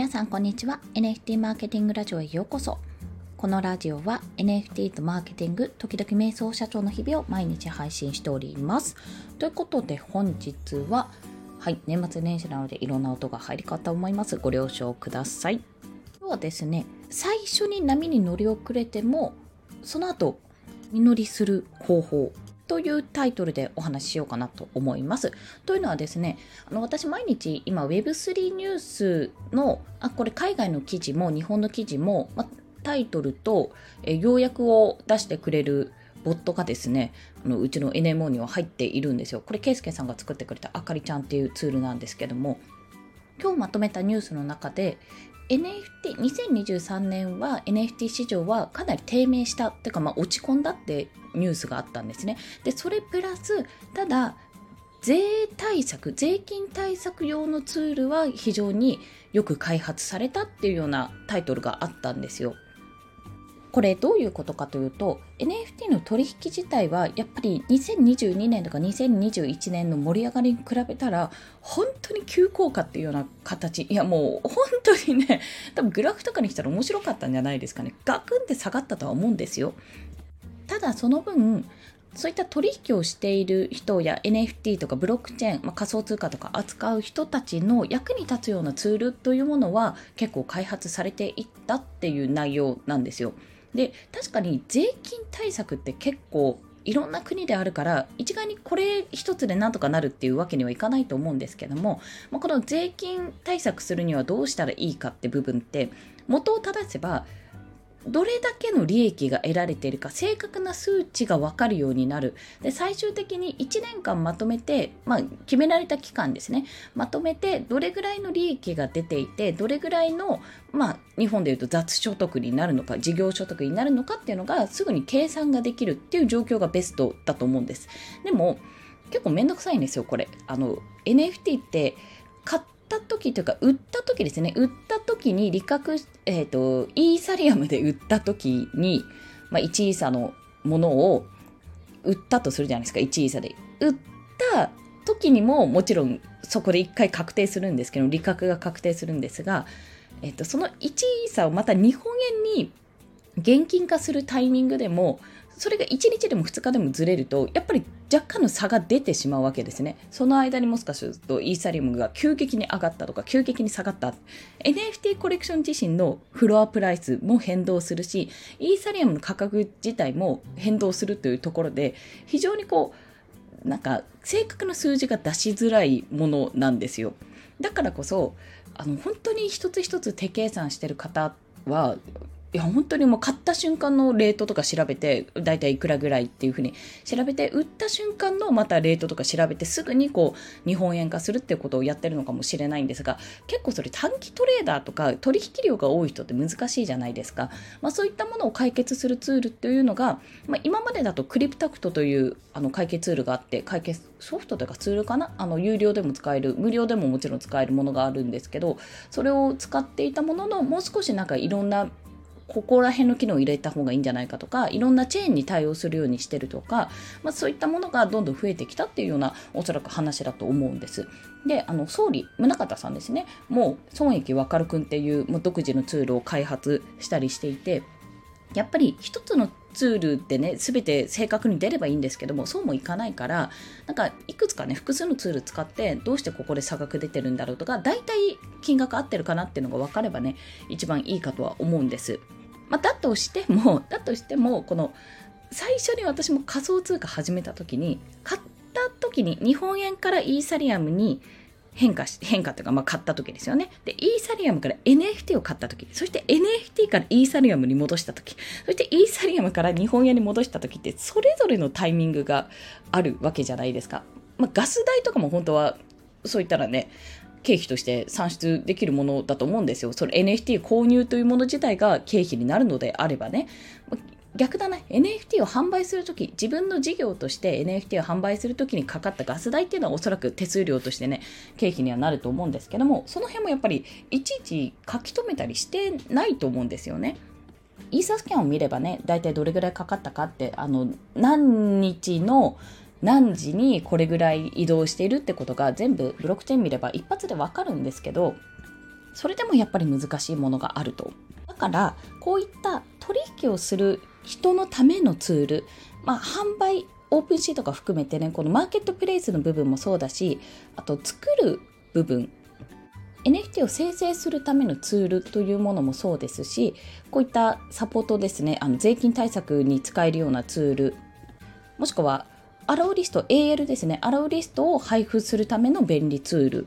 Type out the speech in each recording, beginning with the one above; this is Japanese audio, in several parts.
皆さんこんにちは。NFT マーケティングラジオへようこそ。このラジオは NFT とマーケティング時々瞑想社長の日々を毎日配信しております。ということで本日ははい年末年始なのでいろんな音が入りかと思います。ご了承ください。今日はですね最初に波に乗り遅れてもその後実りする方法というタイトルでお話ししようかなと思います。というのはですね、あの私毎日今 Web3 ニュースの、あ、これ海外の記事も日本の記事も、ま、タイトルと、え要約を出してくれるボットがですね、あのうちの NMO には入っているんですよ。これ、ケイスケさんが作ってくれたあかりちゃんっていうツールなんですけども、今日まとめたニュースの中で、NFT、2023年は NFT 市場はかなり低迷した、てかまあ落ち込んだってニュースがあったんですね。で、それプラス、ただ、税対策、税金対策用のツールは非常によく開発されたっていうようなタイトルがあったんですよ。これどういうことかというと NFT の取引自体はやっぱり2022年とか2021年の盛り上がりに比べたら本当に急降下っていうような形。いやもう本当にね多分グラフとかにしたら面白かったんじゃないですかね。ガクンって下がったとは思うんですよ。ただその分そういった取引をしている人や NFT とかブロックチェーン、まあ、仮想通貨とか扱う人たちの役に立つようなツールというものは結構開発されていったっていう内容なんですよ。で確かに税金対策って結構いろんな国であるから一概にこれ一つでなんとかなるっていうわけにはいかないと思うんですけども、まあ、この税金対策するにはどうしたらいいかって部分って元を正せばどれだけの利益が得られているか正確な数値が分かるようになる。で最終的に1年間まとめて、まあ、決められた期間ですね。まとめてどれぐらいの利益が出ていてどれぐらいの、まあ、日本でいうと雑所得になるのか事業所得になるのかっていうのがすぐに計算ができるっていう状況がベストだと思うんです。でも結構めんどくさいんですよこれ。あの NFT って買った時というか、売った時ですね。売っ時に利確、えっ、ー、と、イーサリアムで売った時に、まあ、1イーサのものを売ったとするじゃないですか、1イーサで。売った時にももちろんそこで1回確定するんですけど、利確が確定するんですが、えっ、ー、と、その1イーサをまた日本円に現金化するタイミングでもそれが1日でも2日でもずれると、やっぱり若干の差が出てしまうわけですね。その間にもしかするとイーサリアムが急激に上がったとか、急激に下がった。NFT コレクション自身のフロアプライスも変動するし、イーサリアムの価格自体も変動するというところで、非常にこう、なんか正確な数字が出しづらいものなんですよ。だからこそ、あの本当に一つ一つ手計算してる方はいや本当にもう買った瞬間のレートとか調べてだいたいいくらぐらいっていうふうに調べて売った瞬間のまたレートとか調べてすぐにこう日本円化するっていうことをやってるのかもしれないんですが結構それ短期トレーダーとか取引量が多い人って難しいじゃないですか、まあ、そういったものを解決するツールっていうのが、まあ、今までだとクリプタクトというあの解決ツールがあって解決ソフトというかツールかな？あの有料でも使える無料でももちろん使えるものがあるんですけどそれを使っていたもののもう少しなんかいろんなここら辺の機能を入れた方がいいんじゃないかとかいろんなチェーンに対応するようにしてるとか、まあ、そういったものがどんどん増えてきたっていうようなおそらく話だと思うんです。であの総理宗像さんですねもう損益わかるくんっていうもう独自のツールを開発したりしていてやっぱり一つのツールでね全て正確に出ればいいんですけどもそうもいかないからなんかいくつかね複数のツール使ってどうしてここで差額出てるんだろうとか大体金額合ってるかなっていうのが分かればね一番いいかとは思うんです。まあ、だとしても、だとしても、この、最初に私も仮想通貨始めた時に、買った時に日本円からイーサリアムに変化し、変化というか、まあ、買った時ですよね。で、イーサリアムから NFT を買った時、そして NFT からイーサリアムに戻した時、そしてイーサリアムから日本円に戻した時って、それぞれのタイミングがあるわけじゃないですか。まあ、ガス代とかも本当は、そういったらね、経費として算出できるものだと思うんですよ。それ NFT 購入というもの自体が経費になるのであればね。逆だね。NFT を販売するとき、自分の事業として NFT を販売するときにかかったガス代っていうのはおそらく手数料としてね、経費にはなると思うんですけども、その辺もやっぱりいちいち書き留めたりしてないと思うんですよね。イーサスキャンを見ればね、大体どれぐらいかかったかって、あの、何日の何時にこれぐらい移動しているってことが全部ブロックチェーン見れば一発でわかるんですけどそれでもやっぱり難しいものがあると。だからこういった取引をする人のためのツール、まあ、販売オープンシーとか含めてねこのマーケットプレイスの部分もそうだしあと作る部分 NFT を生成するためのツールというものもそうですしこういったサポートですねあの税金対策に使えるようなツールもしくはアラウリスト AL ですね。アラウリストを配布するための便利ツール。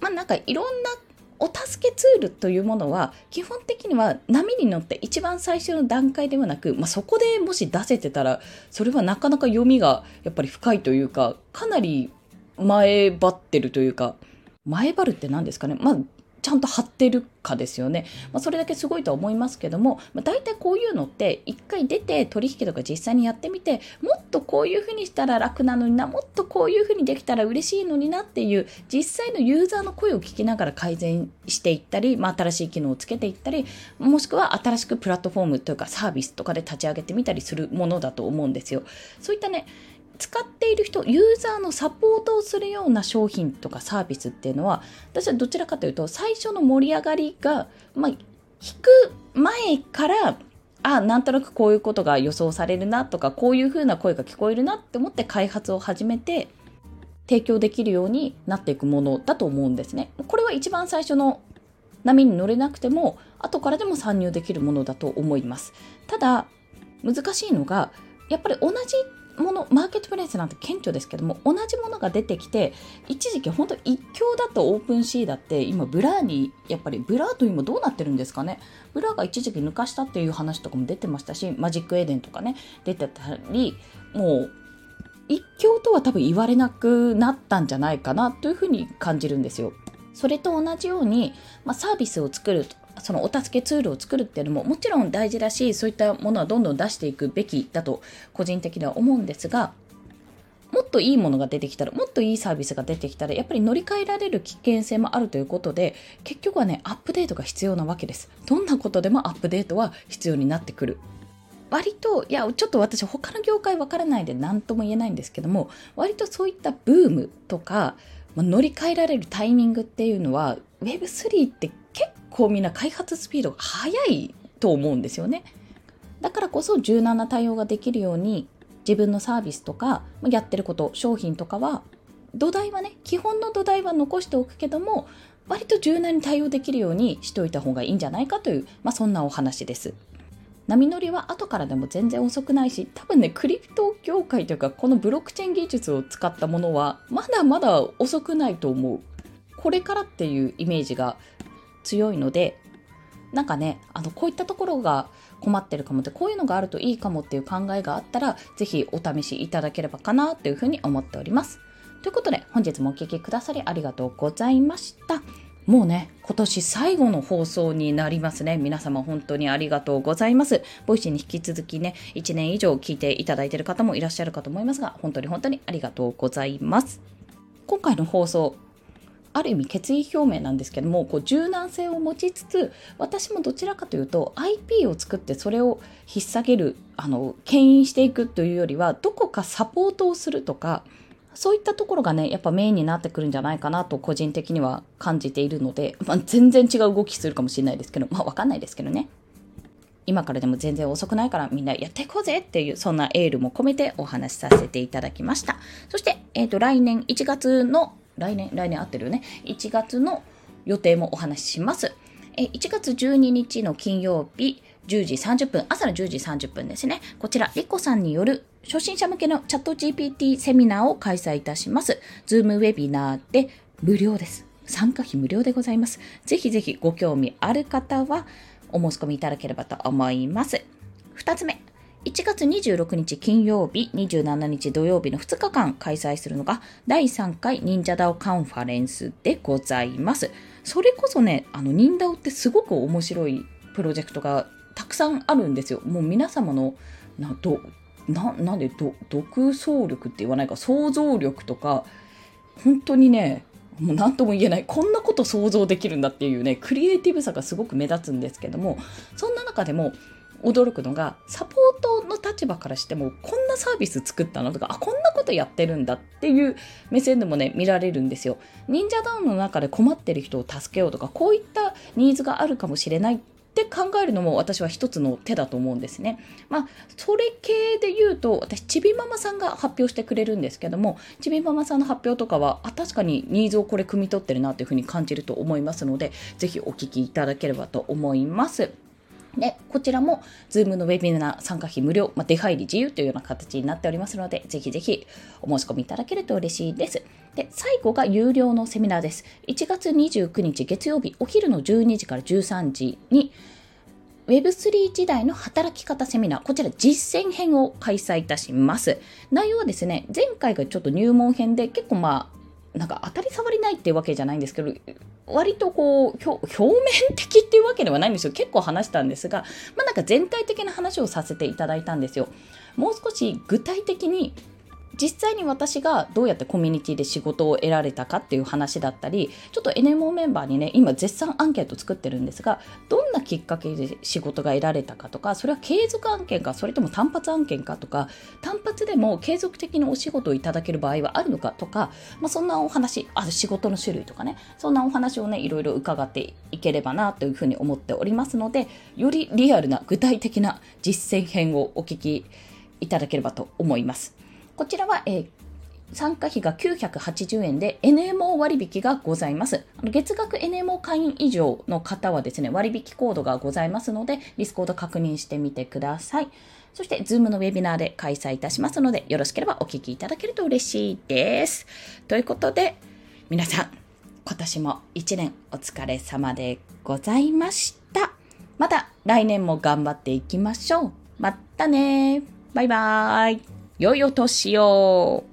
まあなんかいろんなお助けツールというものは基本的には波に乗って一番最初の段階ではなく、まあ、そこでもし出せてたらそれはなかなか読みがやっぱり深いというかかなり前張ってるというか前張るって何ですかね。まあちゃんと張ってるかですよね。まあ、それだけすごいと思いますけども、まあ、大体こういうのって一回出て取引とか実際にやってみてもっとこういうふうにしたら楽なのになもっとこういうふうにできたら嬉しいのになっていう実際のユーザーの声を聞きながら改善していったり、まあ、新しい機能をつけていったりもしくは新しくプラットフォームというかサービスとかで立ち上げてみたりするものだと思うんですよ。そういったね使っている人ユーザーのサポートをするような商品とかサービスっていうのは私はどちらかというと最初の盛り上がりが、まあ、引く前からあなんとなくこういうことが予想されるなとかこういうふうな声が聞こえるなって思って開発を始めて提供できるようになっていくものだと思うんですね。これは一番最初の波に乗れなくても後からでも参入できるものだと思います。ただ難しいのがやっぱり同じものマーケットプレイスなんて顕著ですけども同じものが出てきて一時期本当一強だった OpenSea だって今 Blur にやっぱり Blur と今どうなってるんですかね？ Blur が一時期抜かしたっていう話とかも出てましたし Magic Eden とかね出てたりもう一強とは多分言われなくなったんじゃないかなというふうに感じるんですよ。それと同じように、まあ、サービスを作るとそのお助けツールを作るっていうのももちろん大事だしそういったものはどんどん出していくべきだと個人的には思うんですがもっといいものが出てきたらもっといいサービスが出てきたらやっぱり乗り換えられる危険性もあるということで結局はねアップデートが必要なわけです。どんなことでもアップデートは必要になってくる。割といやちょっと私他の業界わからないで何とも言えないんですけども割とそういったブームとか、乗り換えられるタイミングっていうのは Web3 って結構みんな開発スピードが速いと思うんですよね。だからこそ柔軟な対応ができるように自分のサービスとかやってること商品とかは土台はね基本の土台は残しておくけども割と柔軟に対応できるようにしておいた方がいいんじゃないかという、まあ、そんなお話です。波乗りは後からでも全然遅くないし多分ねクリプト業界というかこのブロックチェーン技術を使ったものはまだまだ遅くないと思うこれからっていうイメージが強いのでなんかねあのこういったところが困ってるかもってこういうのがあるといいかもっていう考えがあったら是非お試しいただければかなというふうに思っております。ということで本日もお聴きくださりありがとうございました。もうね、今年最後の放送になりますね。皆様本当にありがとうございます。 Voicy に引き続きね、1年以上聞いていただいている方もいらっしゃるかと思いますが、本当に本当にありがとうございます。今回の放送、ある意味決意表明なんですけどもこう柔軟性を持ちつつ私もどちらかというと IP を作ってそれを引っ提げるあの牽引していくというよりはどこかサポートをするとかそういったところがねやっぱメインになってくるんじゃないかなと個人的には感じているので、まあ、全然違う動きするかもしれないですけどまあわかんないですけどね。今からでも全然遅くないからみんなやっていこうぜっていうそんなエールも込めてお話しさせていただきました。そして、えーと来年1月の来年、来年合ってるよね。1月の予定もお話しします。え1月12日の金曜日、10時30分、朝の10時30分ですね。こちら、リコさんによる初心者向けのチャット GPT セミナーを開催いたします。ズームウェビナーで無料です。参加費無料でございます。ぜひぜひご興味ある方はお申し込みいただければと思います。2つ目、1月26日金曜日、27日土曜日の2日間開催するのが第3回忍者ダオカンファレンスでございます。それこそね、あの忍ダオってすごく面白いプロジェクトがたくさんあるんですよ。もう皆様のなどななんで独創力って言わないか想像力とか本当にねもう何とも言えないこんなこと想像できるんだっていうねクリエイティブさがすごく目立つんですけどもそんな中でも驚くのが、サポートの立場からしても、こんなサービス作ったのとか、あ、こんなことやってるんだっていう目線でもね、見られるんですよ。忍者ダウンの中で困ってる人を助けようとか、こういったニーズがあるかもしれないって考えるのも私は一つの手だと思うんですね。まあ、それ系で言うと、私、ちびママさんが発表してくれるんですけども、ちびママさんの発表とかは、あ、確かにニーズをこれ汲み取ってるなというふうに感じると思いますので、ぜひお聞きいただければと思います。で、こちらも、Zoom のウェビナー参加費無料、まあ、出入り自由というような形になっておりますので、ぜひぜひお申し込みいただけると嬉しいです。で、最後が有料のセミナーです。1月29日月曜日、お昼の12時から13時に、Web3 時代の働き方セミナー、こちら実践編を開催いたします。内容はですね、前回がちょっと入門編で結構まあ、なんか当たり障りないっていうわけじゃないんですけど、割とこう表面的っていうわけではないんですよ。結構話したんですが、まあ、なんか全体的な話をさせていただいたんですよ。もう少し具体的に実際に私がどうやってコミュニティで仕事を得られたかっていう話だったりちょっと NMO メンバーにね今絶賛アンケート作ってるんですがどんなきっかけで仕事が得られたかとかそれは継続案件かそれとも単発案件かとか単発でも継続的にお仕事をいただける場合はあるのかとか、まあ、そんなお話あ仕事の種類とかねそんなお話をねいろいろ伺っていければなというふうに思っておりますのでよりリアルな具体的な実践編をお聞きいただければと思います。こちらは、えー参加費が980円で NMO 割引がございます。月額 NMO 会員以上の方はですね、割引コードがございますので、 Discord 確認してみてください。そして、Zoom のウェビナーで開催いたしますので、よろしければお聞きいただけると嬉しいです。ということで、皆さん、今年も1年お疲れ様でございました。また来年も頑張っていきましょう。またねバイバーイ良いお年を。